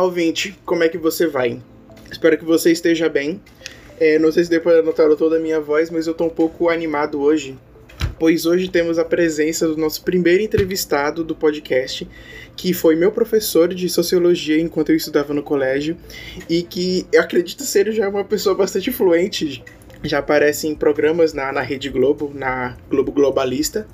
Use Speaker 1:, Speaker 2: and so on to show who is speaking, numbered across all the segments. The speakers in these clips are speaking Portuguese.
Speaker 1: Olá, ouvinte, como é que você vai? Espero que você esteja bem. É, não sei se depois para notar toda a minha voz, mas eu tô um pouco animado hoje, pois hoje temos a presença do nosso primeiro entrevistado do podcast, que foi meu professor de sociologia enquanto eu estudava no colégio, e que eu acredito ser já uma pessoa bastante fluente, já aparece em programas na, na Rede Globo, na Globo Globalista,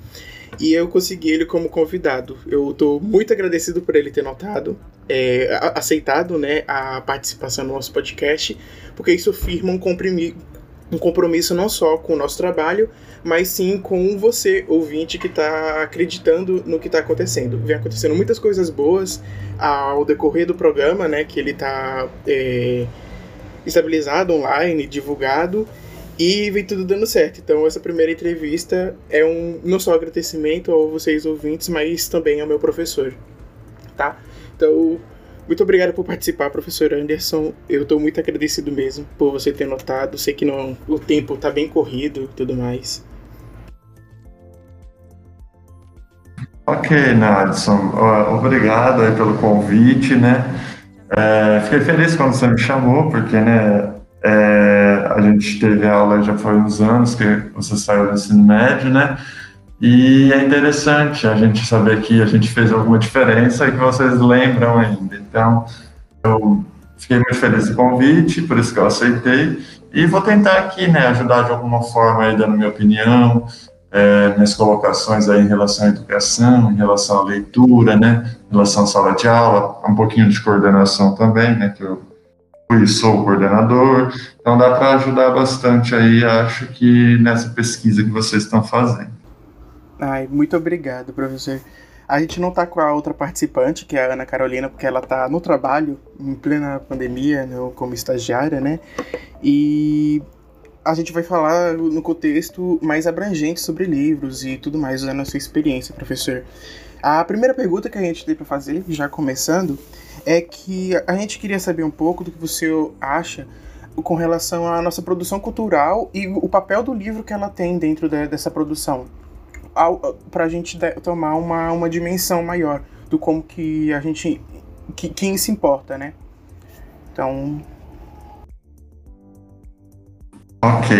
Speaker 1: e eu consegui ele como convidado. Eu estou muito agradecido por ele ter notado, é, aceitado né, a participação no nosso podcast, porque isso firma um, um compromisso não só com o nosso trabalho, mas sim com você, ouvinte, que está acreditando no que está acontecendo. Vem acontecendo muitas coisas boas ao decorrer do programa, né, que ele está é, estabilizado online, divulgado, e vem tudo dando certo. Então, essa primeira entrevista é um não só agradecimento a vocês ouvintes, mas também ao meu professor, tá? Então, muito obrigado por participar, professor Anderson. Eu estou muito agradecido mesmo por você ter notado. Sei que não, o tempo está bem corrido e tudo mais.
Speaker 2: Ok, Nadson. Obrigado pelo convite, né? É, fiquei feliz quando você me chamou, porque, né, é, a gente teve aula já foi uns anos que você saiu do ensino médio, né? E é interessante a gente saber que a gente fez alguma diferença e que vocês lembram ainda. Então, eu fiquei muito feliz com o convite, por isso que eu aceitei. E vou tentar aqui, né, ajudar de alguma forma aí, dando minha opinião, é, minhas colocações aí em relação à educação, em relação à leitura, né, em relação à sala de aula, um pouquinho de coordenação também, né, que eu sou coordenador, então dá para ajudar bastante aí, acho que nessa pesquisa que vocês estão fazendo.
Speaker 1: Ai, muito obrigado, professor. A gente não está com a outra participante, que é a Ana Carolina, porque ela está no trabalho, em plena pandemia, né, como estagiária, né? E a gente vai falar no contexto mais abrangente sobre livros e tudo mais, usando a sua experiência, professor. A primeira pergunta que a gente tem para fazer, já começando, é que a gente queria saber um pouco do que você acha com relação à nossa produção cultural e o papel do livro que ela tem dentro de, dessa produção, para a gente tomar uma, uma dimensão maior do como que a gente que, quem se importa, né? Então.
Speaker 2: Ok.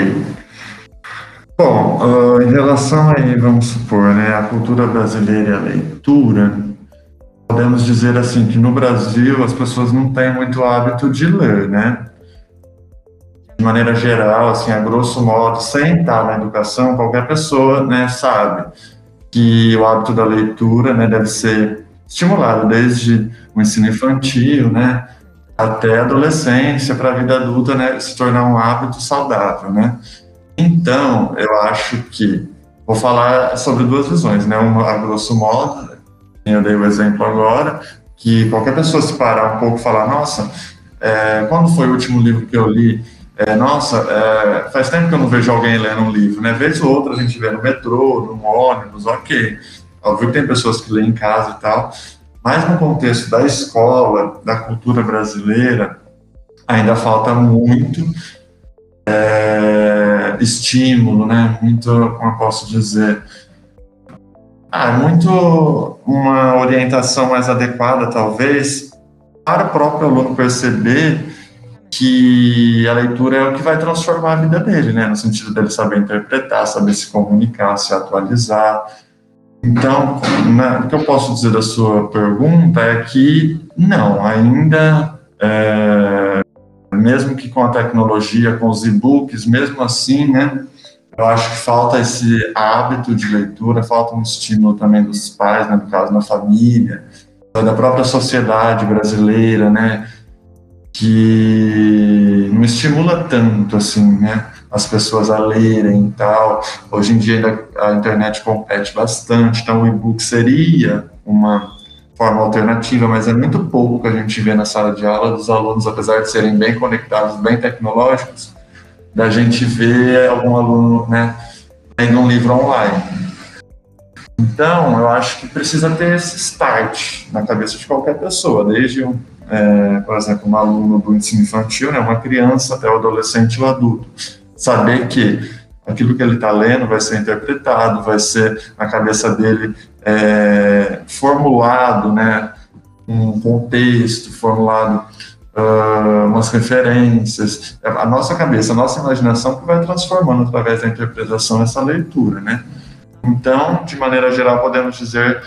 Speaker 2: Bom, uh, em relação aí, vamos supor, né, a cultura brasileira e a leitura, podemos dizer assim que no Brasil as pessoas não têm muito hábito de ler, né? De maneira geral, assim, a grosso modo, sem estar na educação, qualquer pessoa, né, sabe que o hábito da leitura, né, deve ser estimulado desde o ensino infantil, né, até a adolescência para a vida adulta, né, se tornar um hábito saudável, né? Então, eu acho que vou falar sobre duas visões, né? Uma a grosso modo, eu dei o exemplo agora, que qualquer pessoa se parar um pouco e falar, nossa, é, quando foi o último livro que eu li? É, nossa, é, faz tempo que eu não vejo alguém lendo um livro, né? Vez ou outra a gente vê no metrô, no ônibus, ok. Óbvio que tem pessoas que lêem em casa e tal, mas no contexto da escola, da cultura brasileira, ainda falta muito é, estímulo, né? Muito, como eu posso dizer, ah, é muito uma orientação mais adequada, talvez, para o próprio aluno perceber que a leitura é o que vai transformar a vida dele, né? No sentido dele saber interpretar, saber se comunicar, se atualizar. Então, né, o que eu posso dizer da sua pergunta é que não, ainda, é, mesmo que com a tecnologia, com os e-books, mesmo assim, né? Eu acho que falta esse hábito de leitura, falta um estímulo também dos pais, né, no caso, na família, da própria sociedade brasileira, né, que não estimula tanto, assim, né, as pessoas a lerem e tal. Hoje em dia a internet compete bastante, então o e-book seria uma forma alternativa, mas é muito pouco que a gente vê na sala de aula dos alunos, apesar de serem bem conectados, bem tecnológicos, da gente ver algum aluno, né, lendo um livro online. Então, eu acho que precisa ter esse start na cabeça de qualquer pessoa, desde, é, por exemplo, um aluno do ensino infantil, né, uma criança até o adolescente ou adulto. Saber que aquilo que ele está lendo vai ser interpretado, vai ser na cabeça dele é, formulado, né, um contexto formulado, uh, umas referências. A nossa cabeça, a nossa imaginação que vai transformando através da interpretação essa leitura, né? Então, de maneira geral, podemos dizer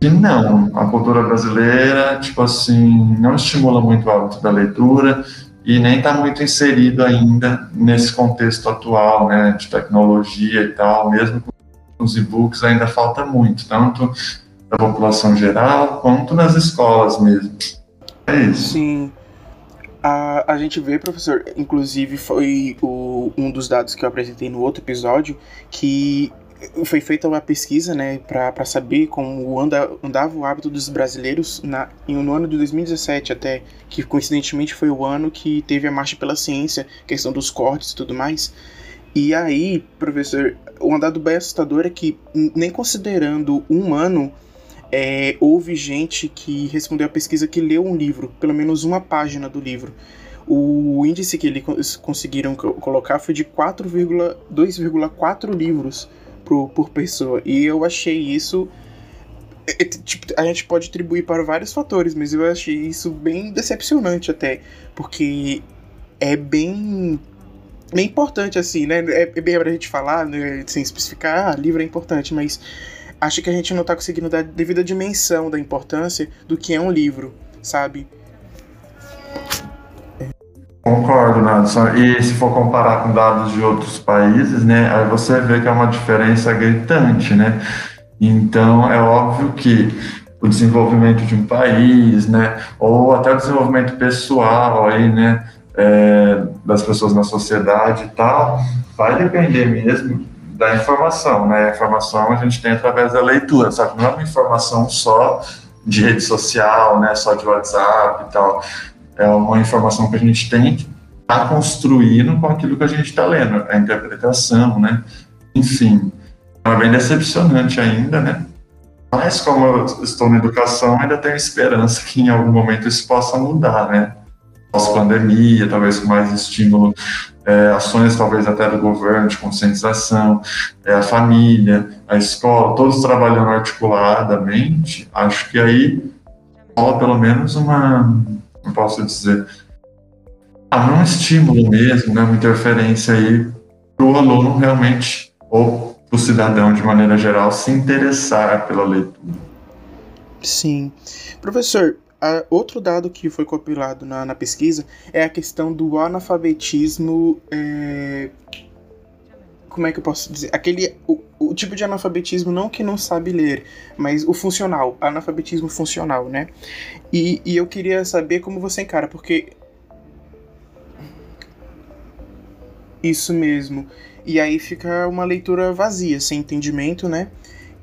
Speaker 2: que não, a cultura brasileira, tipo assim, não estimula muito o hábito da leitura e nem está muito inserido ainda nesse contexto atual, né, de tecnologia e tal, mesmo com os e-books ainda falta muito, tanto da população geral quanto nas escolas mesmo. É isso.
Speaker 1: Sim. A, a gente vê, professor, inclusive foi o, um dos dados que eu apresentei no outro episódio, que foi feita uma pesquisa, né, para saber como anda, andava o hábito dos brasileiros na, no ano de 2017 até, que coincidentemente foi o ano que teve a Marcha pela Ciência, questão dos cortes e tudo mais. E aí, professor, o andado bem assustador é que, nem considerando um ano, é, houve gente que respondeu a pesquisa que leu um livro, pelo menos uma página do livro. O índice que eles conseguiram colocar foi de 4,2,4 livros por, por pessoa. E eu achei isso. É, é, tipo, a gente pode atribuir para vários fatores, mas eu achei isso bem decepcionante até. Porque é bem. Bem importante, assim, né? É, é bem pra gente falar, né? sem especificar, ah, livro é importante, mas acho que a gente não tá conseguindo dar devida dimensão da importância do que é um livro, sabe?
Speaker 2: Concordo, Nadson. E se for comparar com dados de outros países, né, aí você vê que é uma diferença gritante, né? Então, é óbvio que o desenvolvimento de um país, né, ou até o desenvolvimento pessoal aí, né, é, das pessoas na sociedade e tal, vai depender mesmo da informação, né? A informação a gente tem através da leitura, sabe? Não é uma informação só de rede social, né, só de WhatsApp e tal é uma informação que a gente tem que tá construindo com aquilo que a gente está lendo, a interpretação, né? Enfim, é bem decepcionante ainda, né? Mas como eu estou na educação, ainda tenho esperança que em algum momento isso possa mudar, né? Pós-pandemia, talvez com mais estímulo, é, ações talvez até do governo de conscientização, é, a família, a escola, todos trabalhando articuladamente, acho que aí rola pelo menos uma não posso dizer, ah, um estímulo mesmo, né, uma interferência aí para o aluno realmente, ou para o cidadão de maneira geral, se interessar pela leitura.
Speaker 1: Sim. Professor, outro dado que foi compilado na, na, pesquisa é a questão do analfabetismo. É, como é que eu posso dizer? Aquele. O, o, tipo de analfabetismo não que não sabe ler, mas o funcional, analfabetismo funcional, né? E, e eu queria saber como você encara, porque. Isso mesmo. E aí fica uma leitura vazia, sem entendimento, né?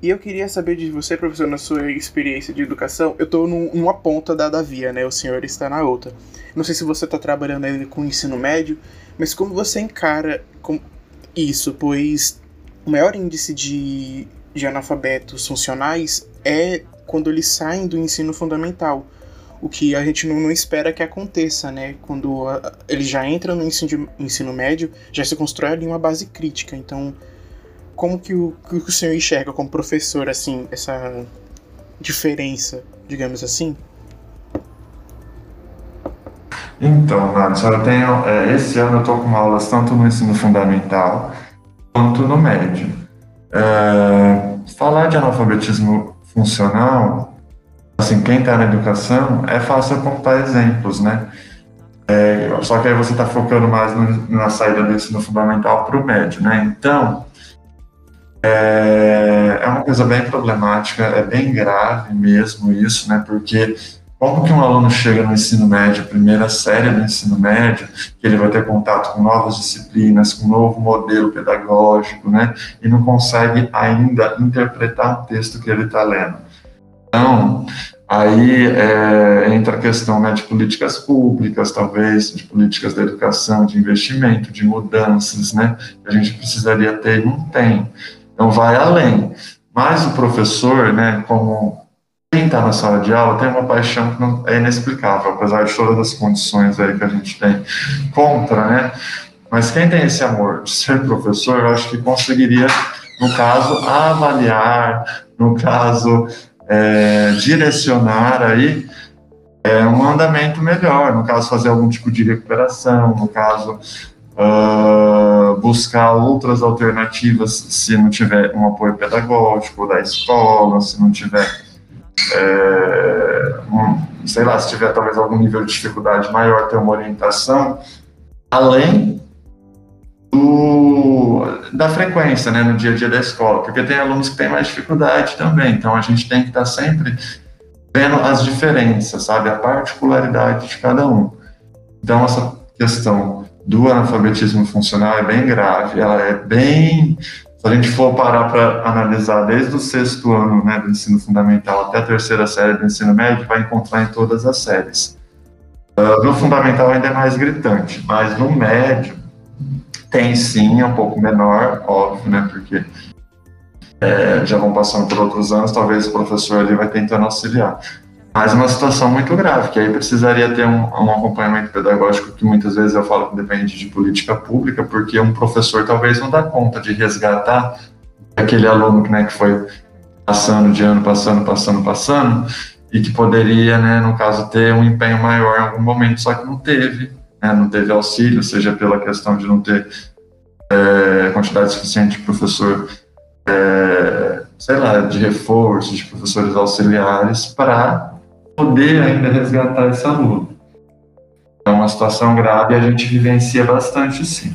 Speaker 1: E eu queria saber de você, professor, na sua experiência de educação. Eu estou numa ponta da, da via, né? O senhor está na outra. Não sei se você está trabalhando ainda com ensino médio, mas como você encara isso? Pois o maior índice de, de analfabetos funcionais é quando eles saem do ensino fundamental o que a gente não, não espera que aconteça, né? Quando eles já entram no ensino, ensino médio, já se constrói ali uma base crítica. Então, como que o, que o senhor enxerga como professor, assim, essa diferença, digamos assim?
Speaker 2: Então, Nath, eu tenho, é, esse ano eu estou com aulas tanto no ensino fundamental quanto no médio. É, falar de analfabetismo funcional assim, quem está na educação, é fácil apontar exemplos, né? É, só que aí você está focando mais no, na saída do ensino fundamental para o médio, né? Então, é, é uma coisa bem problemática, é bem grave mesmo isso, né? Porque como que um aluno chega no ensino médio, primeira série do ensino médio, que ele vai ter contato com novas disciplinas, com um novo modelo pedagógico, né? E não consegue ainda interpretar o texto que ele está lendo. Então, aí é, entra a questão né, de políticas públicas, talvez, de políticas da educação, de investimento, de mudanças, né, que a gente precisaria ter e não tem. Então, vai além. Mas o professor, né, como quem está na sala de aula, tem uma paixão que não, é inexplicável, apesar de todas as condições aí que a gente tem contra, né, mas quem tem esse amor de ser professor, eu acho que conseguiria, no caso, avaliar, no caso, é, direcionar aí é, um andamento melhor, no caso, fazer algum tipo de recuperação, no caso, uh, buscar outras alternativas se não tiver um apoio pedagógico da escola, se não tiver, é, um, sei lá, se tiver talvez algum nível de dificuldade maior, ter uma orientação, além do, da frequência né, no dia a dia da escola, porque tem alunos que têm mais dificuldade também, então a gente tem que estar sempre vendo as diferenças, sabe, a particularidade de cada um. Então, essa questão do analfabetismo funcional é bem grave, ela é bem. Se a gente for parar para analisar desde o sexto ano né, do ensino fundamental até a terceira série do ensino médio, vai encontrar em todas as séries. Uh, no fundamental ainda é mais gritante, mas no médio tem sim, é um pouco menor, óbvio, né, porque é, já vão passando por outros anos, talvez o professor ali vai tentando auxiliar. Mas uma situação muito grave, que aí precisaria ter um, um, acompanhamento pedagógico que muitas vezes eu falo que depende de política pública, porque um professor talvez não dá conta de resgatar aquele aluno né, que foi passando de ano, passando, passando, passando, e que poderia, né, no caso, ter um empenho maior em algum momento, só que não teve, né, não teve auxílio, seja pela questão de não ter é, quantidade suficiente de professor é, sei lá, de reforço, de professores auxiliares, para poder ainda resgatar esse aluno. É uma situação grave e a gente vivencia bastante, sim.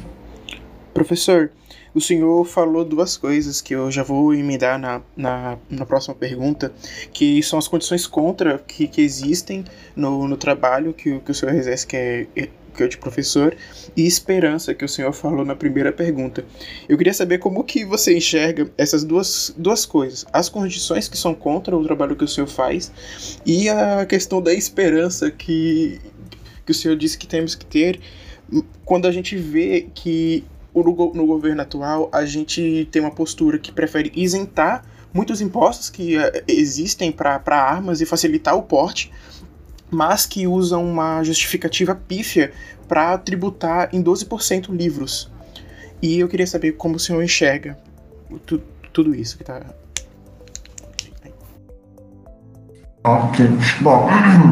Speaker 1: Professor, o senhor falou duas coisas que eu já vou emendar na, na, na próxima pergunta, que são as condições contra que, que existem no, no trabalho que, que o senhor exerce, que é que é de professor, e esperança, que o senhor falou na primeira pergunta. Eu queria saber como que você enxerga essas duas, duas coisas, as condições que são contra o trabalho que o senhor faz e a questão da esperança que, que o senhor disse que temos que ter quando a gente vê que no governo atual a gente tem uma postura que prefere isentar muitos impostos que eh, existem para armas e facilitar o porte mas que usam uma justificativa pífia para tributar em 12% livros. E eu queria saber como o senhor enxerga tu, tudo isso que está.
Speaker 2: Ok. Bom,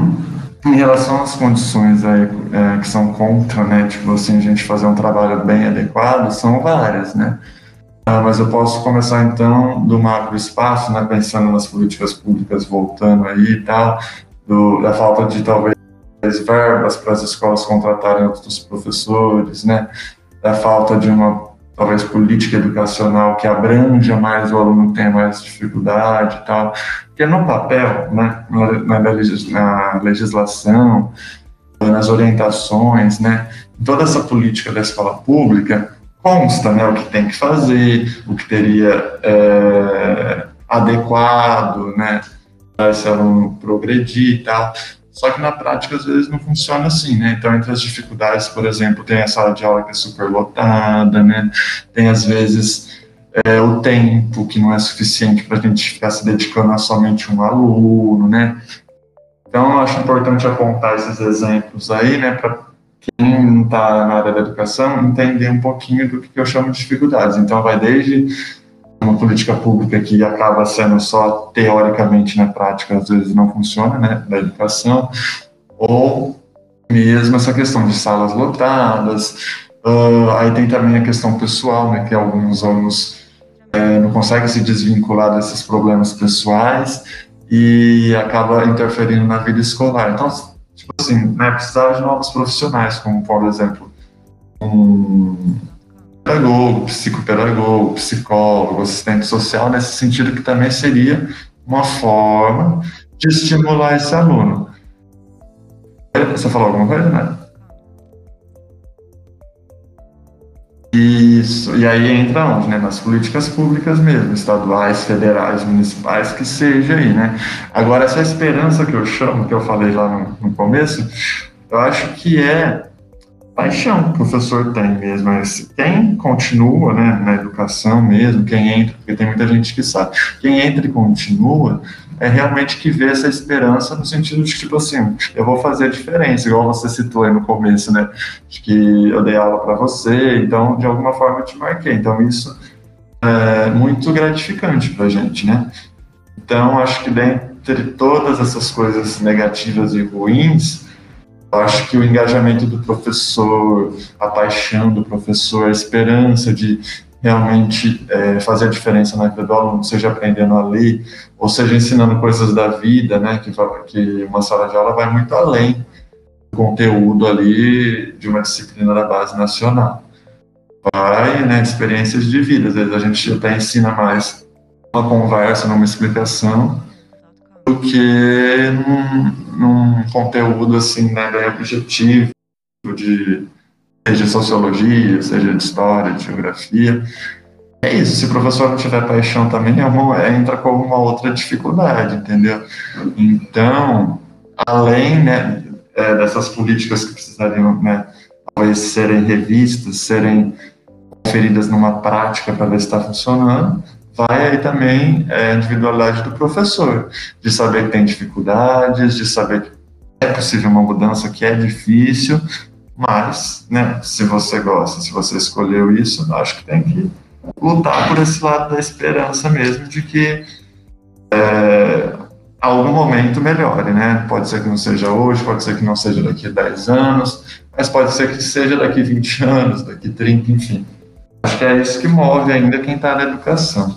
Speaker 2: em relação às condições aí, é, que são contra, né, tipo assim, a gente fazer um trabalho bem adequado, são várias, né? Ah, mas eu posso começar então do macro espaço, né, pensando nas políticas públicas voltando aí e tal, do, da falta de talvez verbas para as escolas contratarem outros professores, né? Da falta de uma talvez política educacional que abranja mais o aluno tem mais dificuldade e tal, porque no papel, né, na, na legislação, nas orientações, né, toda essa política da escola pública consta, né, o que tem que fazer, o que teria é, adequado, né, esse aluno progredir e tal. Só que na prática, às vezes, não funciona assim, né? Então, entre as dificuldades, por exemplo, tem a sala de aula que é super lotada, né? Tem, às vezes, é, o tempo que não é suficiente para a gente ficar se dedicando a somente um aluno, né? Então, eu acho importante apontar esses exemplos aí, né? Para quem não está na área da educação entender um pouquinho do que eu chamo de dificuldades. Então, vai desde uma política pública que acaba sendo só teoricamente na prática, às vezes não funciona, né, da educação, ou mesmo essa questão de salas lotadas, uh, aí tem também a questão pessoal, né, que alguns alunos é, não conseguem se desvincular desses problemas pessoais e acaba interferindo na vida escolar. Então, tipo assim, né, precisava de novos profissionais, como, por exemplo, um pedagogo, psicopedagogo, psicólogo, assistente social, nesse sentido que também seria uma forma de estimular esse aluno. Você falou alguma coisa, né? Isso, e aí entra onde, né? Nas políticas públicas mesmo, estaduais, federais, municipais, que seja aí, né? Agora, essa esperança que eu chamo, que eu falei lá no, no começo, eu acho que é paixão que o professor tem mesmo. Mas quem continua né, na educação mesmo, quem entra, porque tem muita gente que sabe, quem entra e continua, é realmente que vê essa esperança no sentido de, tipo assim, eu vou fazer a diferença, igual você citou aí no começo, né? De que eu dei aula para você, então, de alguma forma, eu te marquei. Então, isso é muito gratificante para gente, né? Então, acho que entre todas essas coisas negativas e ruins, eu acho que o engajamento do professor, a paixão do professor, a esperança de realmente é, fazer a diferença na vida do aluno, seja aprendendo a ler, ou seja ensinando coisas da vida, né, que, que uma sala de aula vai muito além do conteúdo ali de uma disciplina da base nacional. Vai, né, experiências de vida, às vezes a gente até ensina mais uma conversa, numa explicação, do que num, num conteúdo assim, né, bem objetivo, de seja de sociologia, seja de história, de geografia. É isso, se o professor não tiver paixão também, é uma, é, entra como uma outra dificuldade, entendeu? Então, além né, é, dessas políticas que precisariam né, talvez serem revistas, serem conferidas numa prática para ver se está funcionando, vai aí também é, a individualidade do professor, de saber que tem dificuldades, de saber que é possível uma mudança que é difícil, mas, né, se você gosta, se você escolheu isso, acho que tem que lutar por esse lado da esperança mesmo, de que é, algum momento melhore, né? Pode ser que não seja hoje, pode ser que não seja daqui a 10 anos, mas pode ser que seja daqui a 20 anos, daqui a 30, enfim. Acho que é isso que move ainda quem está na educação.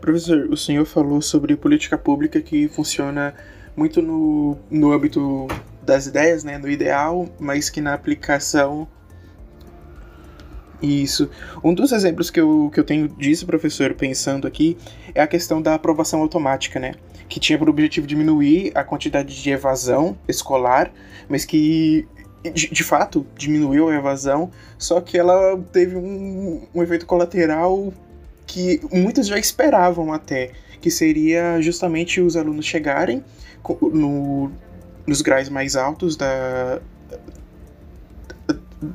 Speaker 1: Professor, o senhor falou sobre política pública que funciona muito no, no âmbito das ideias, né, no ideal, mas que na aplicação. Isso. Um dos exemplos que eu, que eu tenho disso, professor, pensando aqui, é a questão da aprovação automática, né? Que tinha por objetivo diminuir a quantidade de evasão escolar, mas que de, de, fato diminuiu a evasão, só que ela teve um, um efeito colateral que muitos já esperavam até, que seria justamente os alunos chegarem no, nos graus mais altos da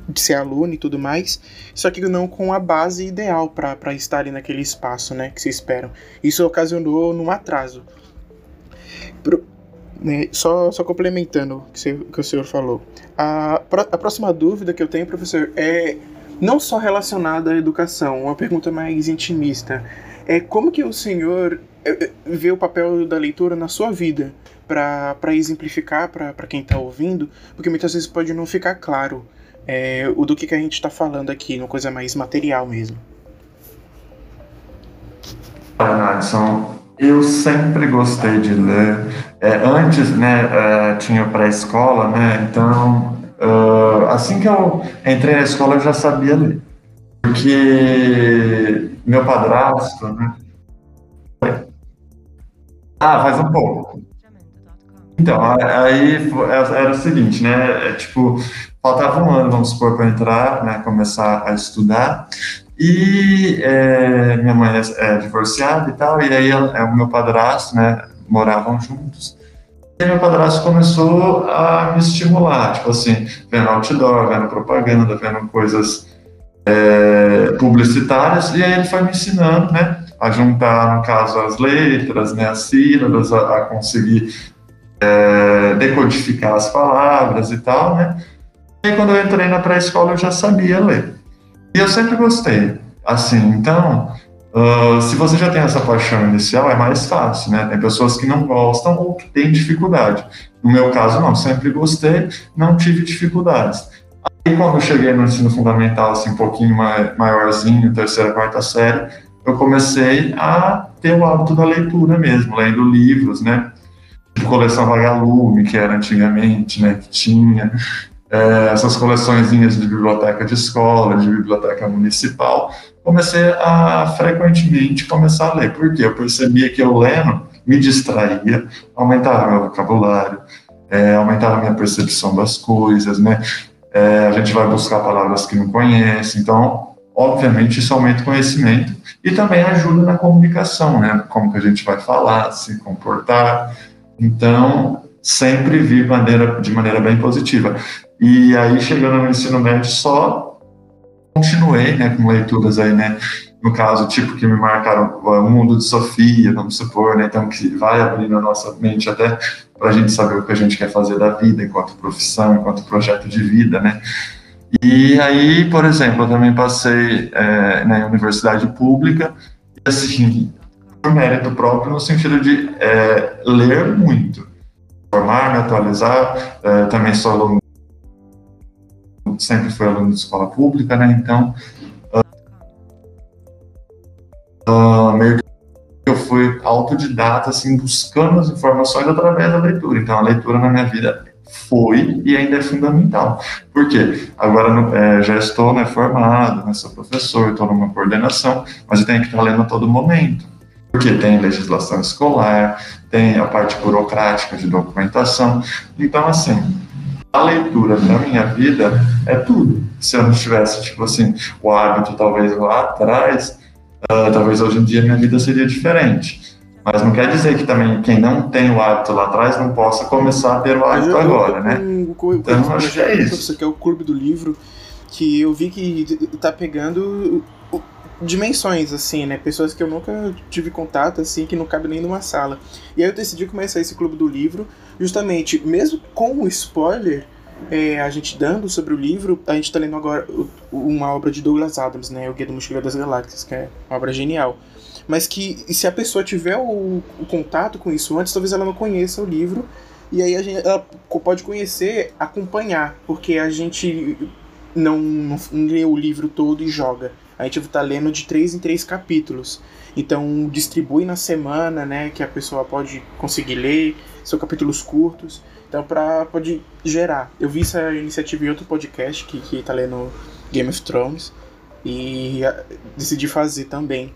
Speaker 1: de ser aluno e tudo mais, só que não com a base ideal para estar ali naquele espaço, né, que se esperam. Isso ocasionou num atraso. Pro, né, só, só complementando o que, que, o senhor falou. A, a próxima dúvida que eu tenho, professor, é não só relacionada à educação, uma pergunta mais intimista. É como que o senhor é, é, vê o papel da leitura na sua vida? para exemplificar para quem está ouvindo, porque muitas vezes pode não ficar claro é, o do que, que a gente está falando aqui, uma coisa mais material mesmo.
Speaker 2: Nadson, eu sempre gostei de ler. É, antes, né, é, tinha pré-escola, né, então, uh, assim que eu entrei na escola, eu já sabia ler. Porque meu padrasto, né, ah, faz um pouco. Então, aí era o seguinte, né? É, tipo, faltava um ano, vamos supor, para entrar, né? Começar a estudar. E é, minha mãe é, é, divorciada e tal, e aí é, o meu padrasto, né? Moravam juntos. E meu padrasto começou a me estimular, tipo assim, vendo outdoor, vendo propaganda, vendo coisas é, publicitárias, e aí ele foi me ensinando, né? A juntar, no caso, as letras, né? As sílabas, a, a conseguir é, decodificar as palavras e tal, né? E quando eu entrei na pré-escola eu já sabia ler. E eu sempre gostei. Assim, então, uh, se você já tem essa paixão inicial, é mais fácil, né? Tem pessoas que não gostam ou que têm dificuldade. No meu caso, não. Sempre gostei, não tive dificuldades. Aí, quando eu cheguei no ensino fundamental, assim, um pouquinho maiorzinho, terceira, quarta série, eu comecei a ter o hábito da leitura mesmo, lendo livros, né? coleção vagalume, que era antigamente, né, que tinha, é, essas coleçõezinhas de biblioteca de escola, de biblioteca municipal, comecei a frequentemente começar a ler, porque eu percebia que eu lendo me distraía, aumentava meu vocabulário, é, aumentava minha percepção das coisas, né, é, a gente vai buscar palavras que não conhece, então, obviamente, isso aumenta o conhecimento e também ajuda na comunicação, né, como que a gente vai falar, se comportar, então, sempre vi maneira, de maneira bem positiva. E aí, chegando no ensino médio, só continuei né, com leituras aí, né? No caso, tipo, que me marcaram o mundo de Sofia, vamos supor, né? Então, que vai abrir na nossa mente até para a gente saber o que a gente quer fazer da vida, enquanto profissão, enquanto projeto de vida, né? E aí, por exemplo, eu também passei é, na universidade pública, e assim, por mérito próprio, no sentido de é, ler muito, formar, me atualizar. É, também sou aluno, sempre fui aluno de escola pública, né? Então, uh, meio que eu fui autodidata, assim, buscando as informações através da leitura. Então, a leitura na minha vida foi e ainda é fundamental. Por quê? Agora é, já estou né, formado, né, sou professor, estou numa coordenação, mas eu tenho que estar lendo a todo momento. Porque tem legislação escolar, tem a parte burocrática de documentação. Então, assim, a leitura na minha vida é tudo. Se eu não tivesse, tipo assim, o hábito talvez lá atrás, uh, talvez hoje em dia minha vida seria diferente. Mas não quer dizer que também quem não tem o hábito lá atrás não possa começar a ter o hábito eu, agora, eu, né?
Speaker 1: Um, um, então, acho que é isso. que é o Clube do Livro, que eu vi que tá pegando dimensões, assim, né? Pessoas que eu nunca tive contato, assim, que não cabe nem numa sala. E aí eu decidi começar esse Clube do Livro, justamente, mesmo com o spoiler, é, a gente dando sobre o livro, a gente tá lendo agora uma obra de Douglas Adams, né? O Guia do Mochileiro das Galáxias, que é uma obra genial mas que se a pessoa tiver o, o, contato com isso antes, talvez ela não conheça o livro, e aí a gente, ela pode conhecer, acompanhar, porque a gente não, não, não lê o livro todo e joga. A gente está lendo de três em três capítulos. Então distribui na semana, né, que a pessoa pode conseguir ler, são capítulos curtos. Então para pode gerar. Eu vi essa iniciativa em outro podcast que, que tá lendo Game of Thrones e a, decidi fazer também.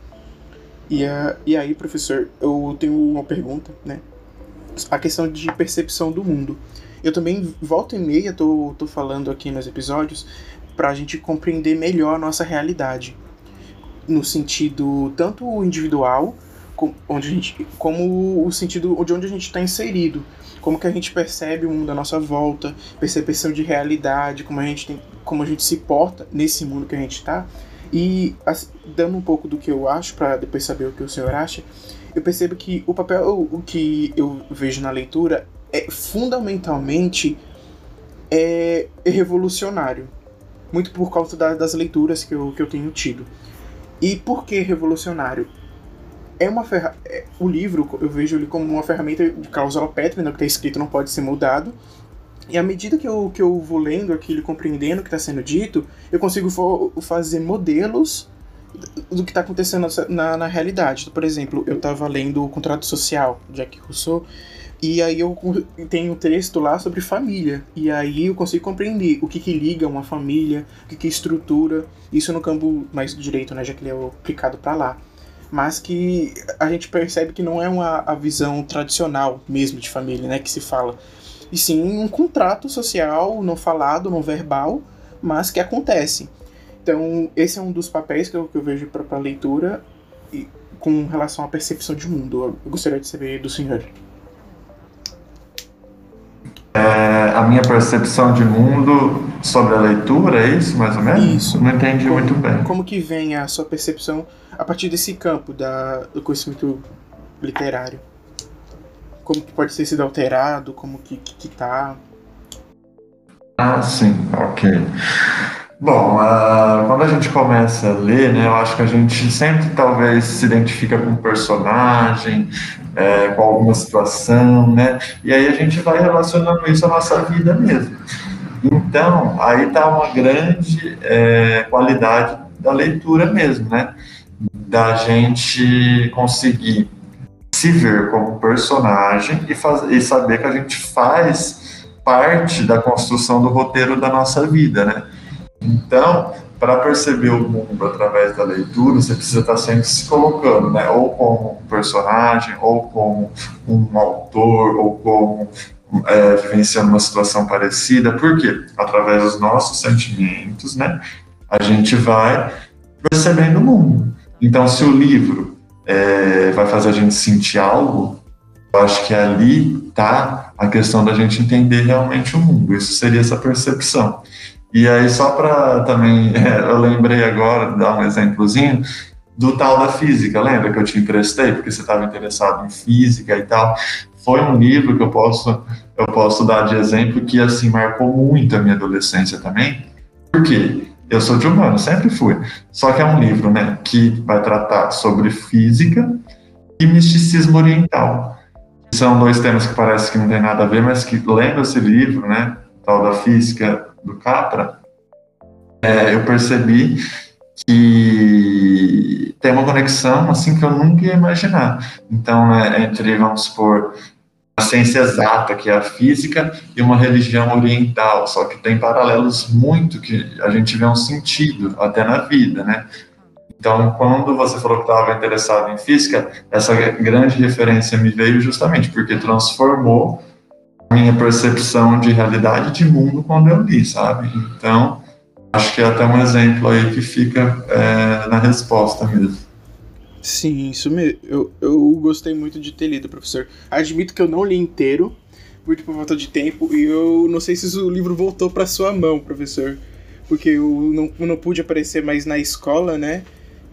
Speaker 1: E, a, e aí, professor, eu tenho uma pergunta, né? A questão de percepção do mundo. Eu também, volta e meia, tô, tô falando aqui nos episódios para a gente compreender melhor a nossa realidade. No sentido tanto individual, onde a gente, como o sentido de onde a gente está inserido. Como que a gente percebe o mundo à nossa volta, percepção de realidade, como a gente, tem, como a gente se porta nesse mundo que a gente está e assim, dando um pouco do que eu acho, para depois saber o que o senhor acha, eu percebo que o papel o que eu vejo na leitura é fundamentalmente é revolucionário. Muito por causa da, das leituras que eu, que eu tenho tido. E por que revolucionário? É uma ferra... É, o livro, eu vejo ele como uma ferramenta de cláusula pétrea, né, que está escrito não pode ser mudado, e à medida que eu, que eu vou lendo aquilo, compreendendo o que está sendo dito, eu consigo fazer modelos do que está acontecendo na, na realidade. Por exemplo, eu estava lendo o Contrato Social, Jack Rousseau, e aí eu tenho um texto lá sobre família. E aí eu consigo compreender o que, que liga uma família, o que, que estrutura. Isso no campo mais direito, né? Já que ele é aplicado para lá. Mas que a gente percebe que não é uma a visão tradicional mesmo de família, né? Que se fala e sim um contrato social não falado, não verbal, mas que acontece. Então, esse é um dos papéis que eu, que eu vejo para a leitura e, com relação à percepção de mundo. Eu gostaria de saber do senhor.
Speaker 2: É, a minha percepção de mundo sobre a leitura, é isso mais ou menos?
Speaker 1: Isso.
Speaker 2: Não entendi
Speaker 1: como,
Speaker 2: muito bem.
Speaker 1: Como que vem a sua percepção a partir desse campo da, do conhecimento literário? como que pode ter sido alterado, como que, que, que tá.
Speaker 2: Ah, sim, ok. Bom, uh, quando a gente começa a ler, né, eu acho que a gente sempre talvez se identifica com um personagem, é, com alguma situação, né, e aí a gente vai relacionando isso à nossa vida mesmo. Então, aí está uma grande é, qualidade da leitura mesmo, né, da gente conseguir se ver como personagem e, faz, e saber que a gente faz parte da construção do roteiro da nossa vida, né? Então, para perceber o mundo através da leitura, você precisa estar sempre se colocando, né? Ou como um personagem, ou como um autor, ou como é, vivenciando uma situação parecida. Por quê? Através dos nossos sentimentos, né? A gente vai percebendo o mundo. Então, se o livro é, vai fazer a gente sentir algo, eu acho que ali tá a questão da gente entender realmente o mundo. Isso seria essa percepção. E aí, só para também, é, eu lembrei agora, dar um exemplozinho, do tal da física, lembra que eu te emprestei, porque você estava interessado em física e tal. Foi um livro que eu posso, eu posso dar de exemplo que, assim, marcou muito a minha adolescência também. Por quê? Eu sou de humano, sempre fui. Só que é um livro, né, que vai tratar sobre física e misticismo oriental. São dois temas que parece que não tem nada a ver, mas que lendo esse livro, né, tal da física do Capra, é, eu percebi que tem uma conexão assim que eu nunca ia imaginar. Então, né, entre, vamos supor, a ciência exata, que é a física, e uma religião oriental, só que tem paralelos muito que a gente vê um sentido até na vida, né? Então, quando você falou que estava interessado em física, essa grande referência me veio justamente porque transformou minha percepção de realidade de mundo quando eu li, sabe? Então, acho que é até um exemplo aí que fica é, na resposta mesmo.
Speaker 1: Sim, isso mesmo. Eu, eu gostei muito de ter lido, professor. Admito que eu não li inteiro, muito por falta de tempo, e eu não sei se o livro voltou para sua mão, professor. Porque eu não, eu não pude aparecer mais na escola, né?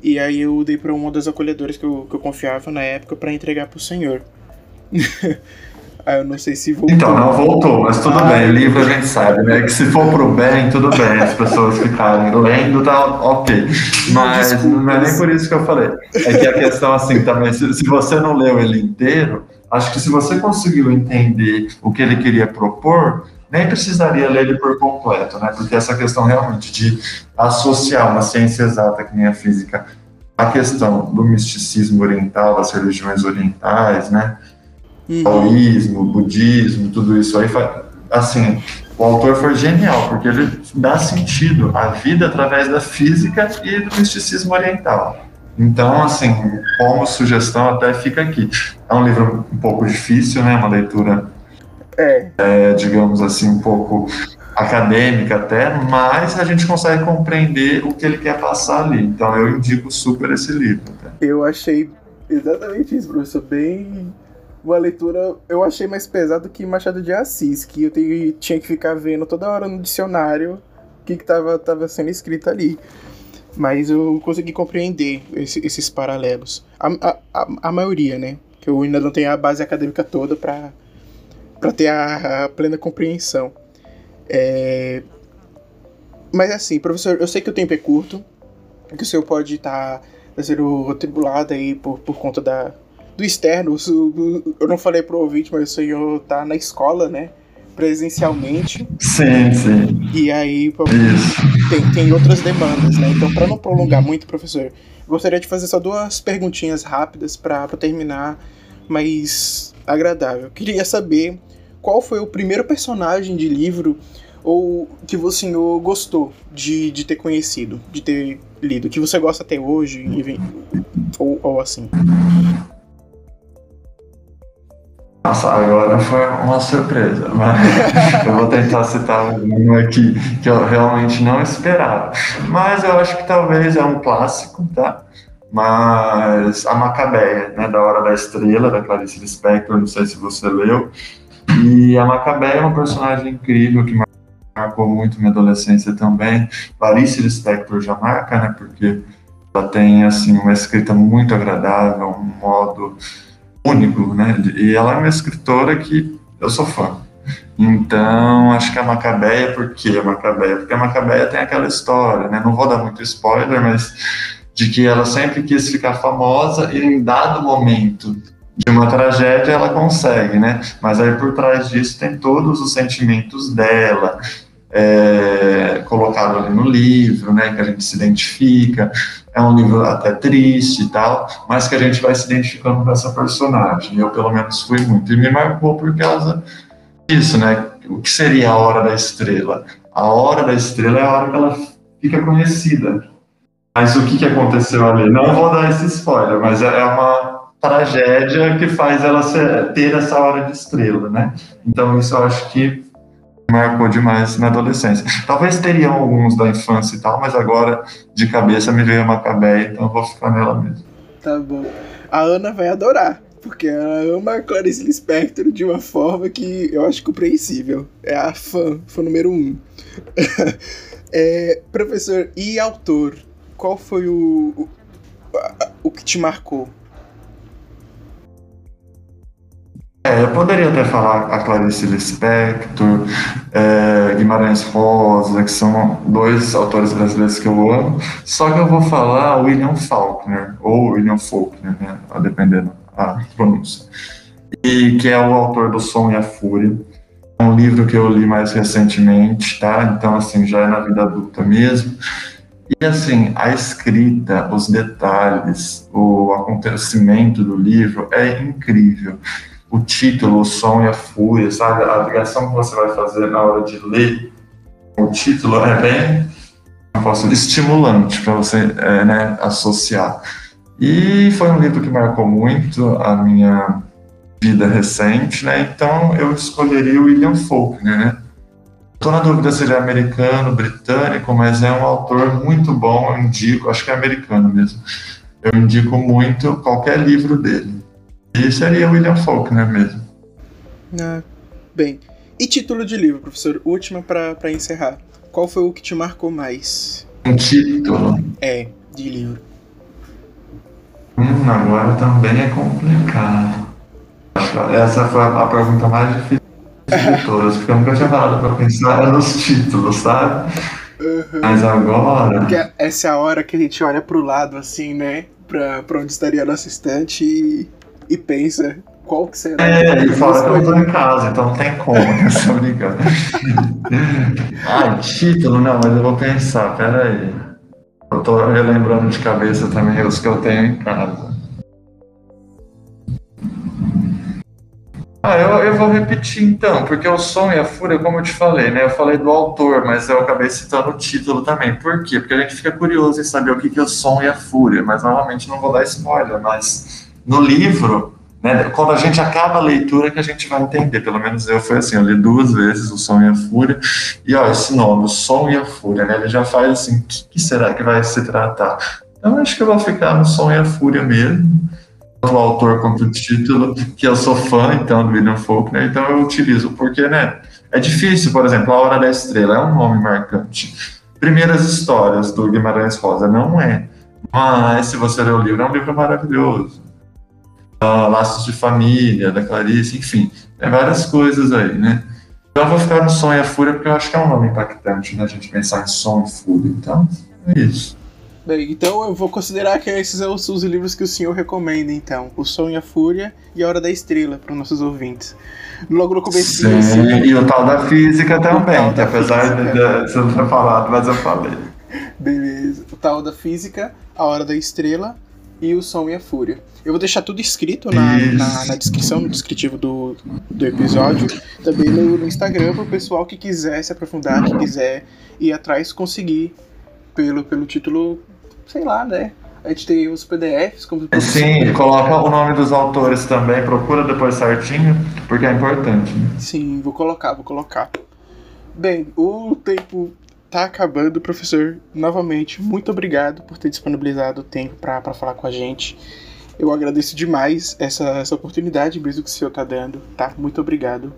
Speaker 1: E aí eu dei para uma das acolhedoras que eu, que eu confiava na época para entregar pro senhor. ah, eu não sei se voltou.
Speaker 2: Então, não voltou, mas tudo ah, bem. Livro a gente sabe, né? Que se for pro bem, tudo bem. As pessoas ficarem lendo, tá ok. Mas Desculpa, não é nem por isso que eu falei. É que a questão, assim, também, se, se você não leu ele inteiro, acho que se você conseguiu entender o que ele queria propor, nem precisaria ler ele por completo, né? Porque essa questão realmente de associar uma ciência exata que nem a física à questão do misticismo oriental, das religiões orientais, né? Uhum. Taoísmo, budismo, tudo isso aí, assim, o autor foi genial, porque ele dá sentido à vida através da física e do misticismo oriental. Então, assim, como sugestão, até fica aqui. É um livro um pouco difícil, né? Uma leitura é. é. digamos assim, um pouco acadêmica até, mas a gente consegue compreender o que ele quer passar ali. Então eu indico super esse livro. Tá?
Speaker 1: Eu achei exatamente isso, professor. Bem. Uma leitura eu achei mais pesado que Machado de Assis, que eu tinha que ficar vendo toda hora no dicionário o que, estava tava sendo escrito ali. Mas eu consegui compreender esse, esses paralelos. A, a, a, maioria, né? Que eu ainda não tenho a base acadêmica toda para para ter a, a, plena compreensão. É... Mas assim, professor, eu sei que o tempo é curto, que o senhor pode estar tá, sendo atribulado aí por, por conta da, do externo. Eu não falei pro ouvinte, mas o senhor tá na escola, né? Presencialmente.
Speaker 2: Sim, sim.
Speaker 1: E aí tem, tem outras demandas, né? Então, para não prolongar muito, professor, gostaria de fazer só duas perguntinhas rápidas para terminar, mas agradável. Queria saber qual foi o primeiro personagem de livro ou que o senhor gostou de, de ter conhecido, de ter lido, que você gosta até hoje, ou, ou assim.
Speaker 2: Nossa, agora foi uma surpresa, mas eu vou tentar citar um aqui que eu realmente não esperava. Mas eu acho que talvez é um clássico, tá? Mas a Macabeia, né, da Hora da Estrela, da Clarice Lispector, não sei se você leu, e a Macabé é uma personagem incrível que marcou muito minha adolescência também. Clarice Lispector já marca, né? Porque ela tem assim uma escrita muito agradável, um modo único, né? E ela é uma escritora que eu sou fã. Então, acho que a Macabeia, por que a Macabeia? Porque a Macabeia tem aquela história, né? Não vou dar muito spoiler, mas de que ela sempre quis ficar famosa e em dado momento de uma tragédia ela consegue, né? Mas aí por trás disso tem todos os sentimentos dela, é, colocado ali no livro, né? Que a gente se identifica. É um livro até triste e tal, mas que a gente vai se identificando com essa personagem. Eu, pelo menos, fui muito. E me marcou por causa disso, né? O que seria a Hora da Estrela? A Hora da Estrela é a hora que ela fica conhecida. Mas o que, que aconteceu ali? Não vou dar esse spoiler, mas é uma tragédia que faz ela ter essa hora de estrela, né? Então isso eu acho que marcou demais na adolescência. Talvez teriam alguns da infância e tal, mas agora de cabeça me veio a Macabeia, então eu vou ficar nela mesmo.
Speaker 1: Tá bom. A Ana vai adorar, porque ela ama a Clarice Lispector de uma forma que eu acho compreensível. É a fã, fã número um. é, professor, e autor? Qual foi o, o, o que te marcou?
Speaker 2: É, eu poderia até falar a Clarice Lispector, é, Guimarães Rosa, que são dois autores brasileiros que eu amo, só que eu vou falar William Faulkner, ou William Faulkner, né, dependendo a pronúncia. E que é o autor do Som e a Fúria. É um livro que eu li mais recentemente, tá? Então, assim, já é na vida adulta mesmo. E, assim, a escrita, os detalhes, o acontecimento do livro é incrível. O título, o som e a fúria, sabe? A ligação que você vai fazer na hora de ler o título é bem posso, estimulante para você é, né, associar. E foi um livro que marcou muito a minha vida recente, né? Então eu escolheria o William Faulkner, né? Estou na dúvida se ele é americano, britânico, mas é um autor muito bom, eu indico, acho que é americano mesmo. Eu indico muito qualquer livro dele. E seria William Faulkner mesmo.
Speaker 1: Ah, bem. E título de livro, professor? Última para encerrar. Qual foi o que te marcou mais?
Speaker 2: Um título?
Speaker 1: É, de livro.
Speaker 2: Hum, agora também é complicado. Essa foi a pergunta mais difícil de todas, porque eu nunca tinha parado pra pensar nos títulos, sabe? Uhum. Mas agora.
Speaker 1: Porque essa é a hora que a gente olha pro lado, assim, né? Pra, pra onde estaria a nossa estante e, e pensa qual que será.
Speaker 2: É, e fora que eu tô em casa, então não tem como, né? Só brincando. ah, título, não, mas eu vou pensar, pera aí. Eu tô relembrando de cabeça também os que eu tenho em casa. Ah, eu, eu vou repetir então, porque o som e a fúria, como eu te falei, né? Eu falei do autor, mas eu acabei citando o título também. Por quê? Porque a gente fica curioso em saber o que, que é o som e a fúria, mas normalmente não vou dar spoiler, mas no livro, né, quando a gente acaba a leitura que a gente vai entender, pelo menos eu foi assim, eu li duas vezes o som e a fúria, e ó, esse nome, o som e a fúria, né? Ele já faz assim, o que, que será que vai se tratar? Então acho que eu vou ficar no som e a fúria mesmo o autor quanto o título, que eu sou fã, então, do William Faulkner, então eu utilizo, porque, né, é difícil, por exemplo, A Hora da Estrela é um nome marcante. Primeiras Histórias, do Guimarães Rosa, não é. Mas, se você ler o livro, é um livro maravilhoso. Uh, Laços de Família, da Clarice, enfim, tem várias coisas aí, né. Então eu vou ficar no Som e a Fúria, porque eu acho que é um nome impactante, né, a gente pensar em som e fúria, então, é isso.
Speaker 1: Bem, então eu vou considerar que esses são os, livros que o senhor recomenda, então. O Som e a Fúria e A Hora da Estrela, para os nossos ouvintes. Logo no começo.
Speaker 2: Sim, assim, e o tal da física também, que apesar física. de você não ter falado, mas eu falei.
Speaker 1: Beleza. O tal da física, A Hora da Estrela e o Som e a Fúria. Eu vou deixar tudo escrito na, na, na, descrição, no descritivo do, do episódio, também no, no Instagram, para o pessoal que quiser se aprofundar, que quiser ir atrás, conseguir pelo, pelo título sei lá, né? A gente tem os PDFs. Como
Speaker 2: Sim, coloca o nome dos autores também, procura depois certinho, porque é importante. Né?
Speaker 1: Sim, vou colocar, vou colocar. Bem, o tempo tá acabando, professor. Novamente, muito obrigado por ter disponibilizado o tempo para falar com a gente. Eu agradeço demais essa, essa oportunidade mesmo que o senhor tá dando, tá? Muito obrigado.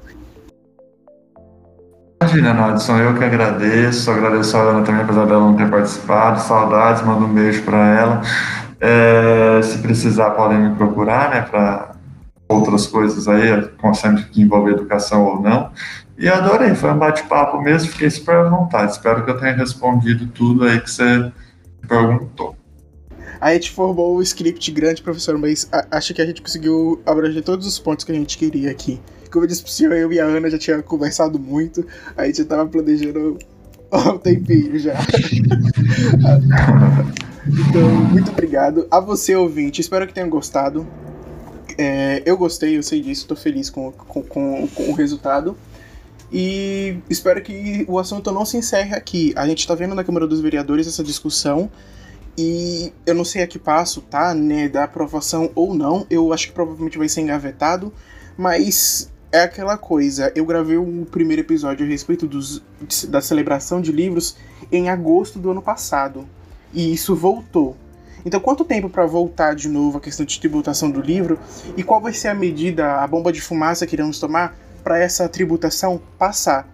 Speaker 2: Imagina, Nadson, eu que agradeço, agradeço a Ana também, apesar dela não ter participado, saudades, mando um beijo para ela. É, se precisar, podem me procurar, né, para outras coisas aí, sempre que envolver educação ou não. E adorei, foi um bate-papo mesmo, fiquei super à vontade. Espero que eu tenha respondido tudo aí que você perguntou.
Speaker 1: A gente formou o script grande, professor, mas acho que a gente conseguiu abranger todos os pontos que a gente queria aqui. Como eu disse pro senhor, eu e a Ana já tinha conversado muito, a gente já tava planejando há um tempinho já. então, muito obrigado. A você, ouvinte, espero que tenha gostado. É, eu gostei, eu sei disso, tô feliz com, com, com, com o resultado. E espero que o assunto não se encerre aqui. A gente está vendo na Câmara dos Vereadores essa discussão. E eu não sei a que passo, tá? Né, da aprovação ou não. Eu acho que provavelmente vai ser engavetado. Mas é aquela coisa. Eu gravei o primeiro episódio a respeito dos, da celebração de livros em agosto do ano passado. E isso voltou. Então, quanto tempo para voltar de novo a questão de tributação do livro? E qual vai ser a medida, a bomba de fumaça que iremos tomar para essa tributação passar?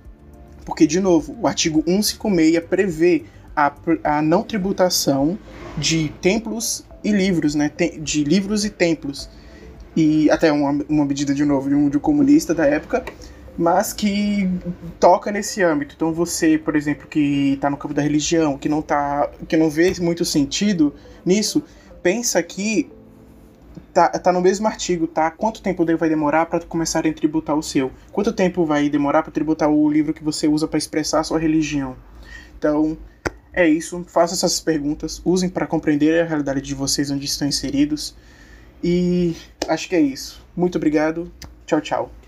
Speaker 1: Porque, de novo, o artigo 156 prevê a, a não tributação de templos e livros, né? De livros e templos e até uma, uma medida de novo de um, de um comunista da época, mas que toca nesse âmbito. Então você, por exemplo, que está no campo da religião, que não tá, que não vê muito sentido nisso, pensa que tá, tá no mesmo artigo, tá? Quanto tempo vai demorar para começar a tributar o seu? Quanto tempo vai demorar para tributar o livro que você usa para expressar a sua religião? Então, é isso. Façam essas perguntas, usem para compreender a realidade de vocês onde estão inseridos. E acho que é isso. Muito obrigado. Tchau, tchau.